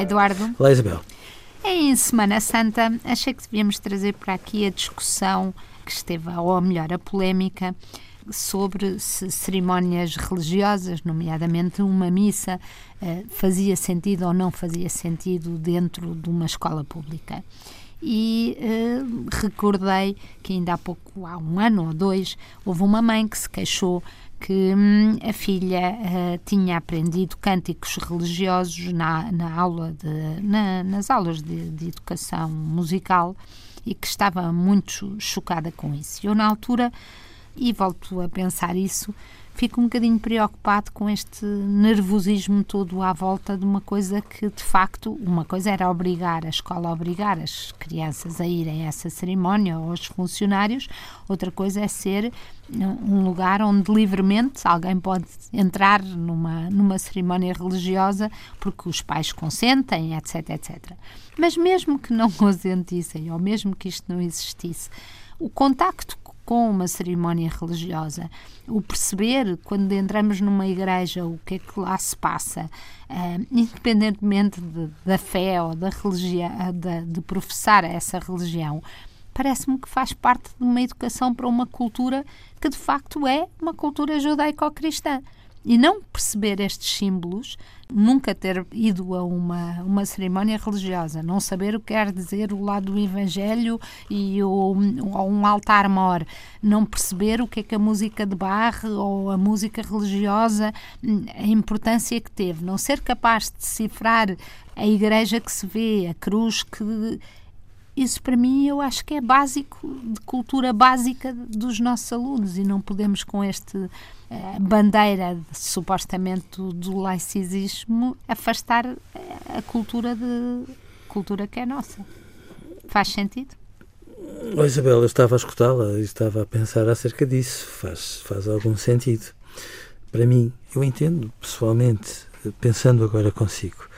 Olá, Eduardo. Olá, Isabel. Em Semana Santa, achei que devíamos trazer para aqui a discussão que esteve, ou melhor, a polémica sobre se cerimónias religiosas, nomeadamente uma missa, eh, fazia sentido ou não fazia sentido dentro de uma escola pública. E eh, recordei que ainda há pouco, há um ano ou dois, houve uma mãe que se queixou que hum, a filha uh, tinha aprendido cânticos religiosos na, na aula de, na, nas aulas de, de, educação musical e que estava muito chocada com isso. Eu, na altura, e volto a pensar isso, fico um bocadinho preocupado com este nervosismo todo à volta de uma coisa que, de facto, uma coisa era obrigar a escola a obrigar as crianças a irem a essa cerimónia ou os funcionários, outra coisa é ser um lugar onde livremente alguém pode entrar numa, numa cerimónia religiosa porque os pais consentem, etc, etc. Mas mesmo que não consentissem, ou mesmo que isto não existisse, o contacto com uma cerimónia religiosa, o perceber quando entramos numa igreja o que é que lá se passa, uh, independentemente de, da fé ou da religião, de, de professar essa religião, parece-me que faz parte de uma educação para uma cultura que de facto é uma cultura judaico-cristã e não perceber estes símbolos, nunca ter ido a uma, uma cerimónia religiosa, não saber o que quer dizer o lado do Evangelho e o, um altar-mor, não perceber o que é que a música de Bach ou a música religiosa, a importância que teve, não ser capaz de decifrar a igreja que se vê, a cruz que isso para mim eu acho que é básico, de cultura básica dos nossos alunos e não podemos com este uh, bandeira de, supostamente do, laicismo afastar eh, a cultura de cultura que é nossa. Faz sentido? Oh, Isabel, eu estava a escutá-la e estava a pensar acerca disso. Faz, faz algum sentido. Para mim, eu entendo pessoalmente, pensando agora consigo,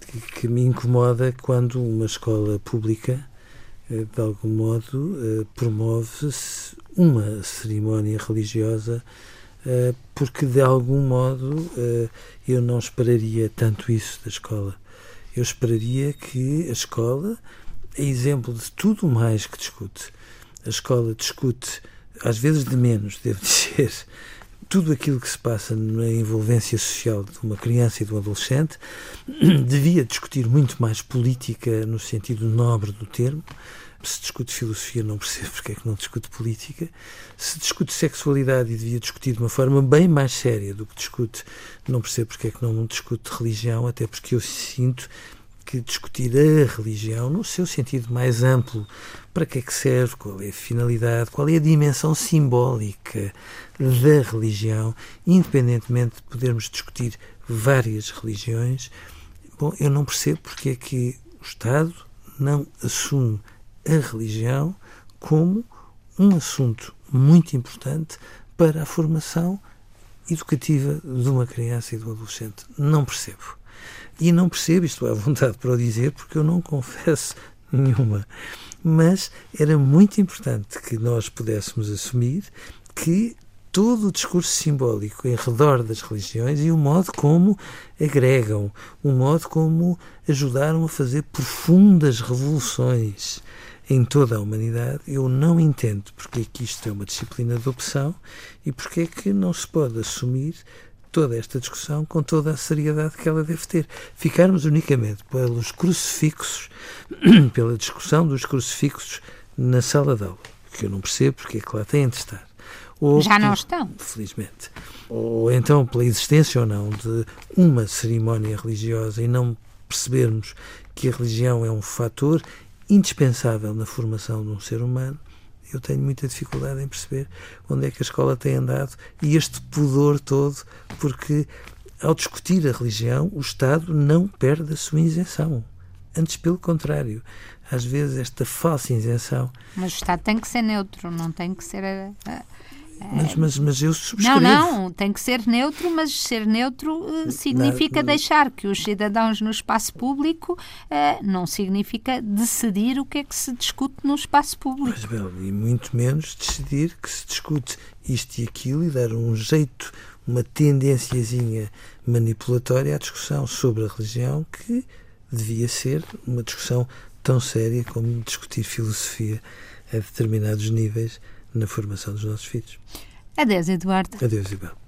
que, que me incomoda quando uma escola pública eh, de algum modo, eh, promove-se uma cerimónia religiosa, eh, porque de algum modo eu não esperaria tanto isso da escola. Eu esperaria que a escola é exemplo de tudo mais que discute. A escola discute, às vezes de menos, devo dizer, tudo aquilo que se passa na envolvência social de uma criança e de um adolescente devia discutir muito mais política no sentido nobre do termo. Se discute filosofia, não percebo porque é que não discute política. Se discute sexualidade e devia discutir de uma forma bem mais séria do que discute, não percebo porque é que não discute religião, até porque eu sinto que discutir a religião no seu sentido mais amplo, para que é que serve, qual é a finalidade, qual é a dimensão simbólica da religião, independentemente de podermos discutir várias religiões, bom, eu não percebo porque é que o Estado não assume a religião como um assunto muito importante para a formação educativa de uma criança e de um adolescente. Não percebo. E não percebo, isto à vontade para o dizer, porque eu não confesso nenhuma. Mas era muito importante que nós pudéssemos assumir que todo o discurso simbólico em redor das religiões e o modo como agregam, o modo como ajudaram a fazer profundas revoluções em toda a humanidade, eu não entendo porque é que isto é uma disciplina de opção e porque é que não se pode assumir toda esta discussão com toda a seriedade que ela deve ter. Ficarmos unicamente pelos crucifixos, pela discussão dos crucifixos na sala de aula, que eu não percebo porque é que lá têm de estar. Ou Já não estão. Felizmente. Ou então pela existência ou não de uma cerimónia religiosa e não percebermos que a religião é um fator indispensável na formação de um ser humano, eu tenho muita dificuldade em perceber onde é que a escola tem andado e este pudor todo, porque ao discutir a religião, o Estado não perde a sua isenção. Antes, pelo contrário, às vezes esta falsa isenção. Mas o Estado tem que ser neutro, não tem que ser mas, mas, mas eu subscrevo. Não, não, tem que ser neutro, mas ser neutro uh, significa não, deixar que os cidadãos no espaço público uh, não significa decidir o que é que se discute no espaço público. Mas, bem, e muito menos decidir que se discute isto e aquilo e dar um jeito, uma tendênciazinha manipulatória à discussão sobre a religião que devia ser uma discussão tão séria como discutir filosofia a determinados níveis na formação dos nossos filhos. Adeus, Eduardo. Adeus, Isabel.